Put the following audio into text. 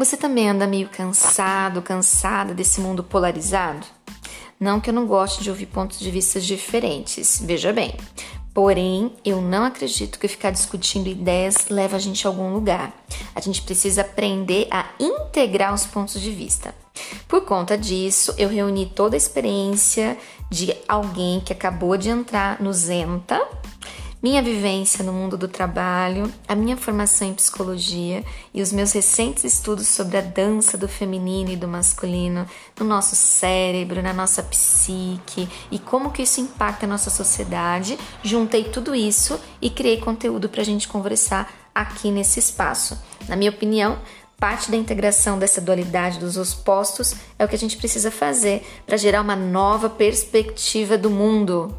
Você também anda meio cansado, cansada desse mundo polarizado? Não que eu não goste de ouvir pontos de vista diferentes, veja bem. Porém, eu não acredito que ficar discutindo ideias leva a gente a algum lugar. A gente precisa aprender a integrar os pontos de vista. Por conta disso, eu reuni toda a experiência de alguém que acabou de entrar no Zenta minha vivência no mundo do trabalho, a minha formação em psicologia e os meus recentes estudos sobre a dança do feminino e do masculino no nosso cérebro, na nossa psique e como que isso impacta a nossa sociedade, juntei tudo isso e criei conteúdo para a gente conversar aqui nesse espaço. Na minha opinião, Parte da integração dessa dualidade dos opostos é o que a gente precisa fazer para gerar uma nova perspectiva do mundo.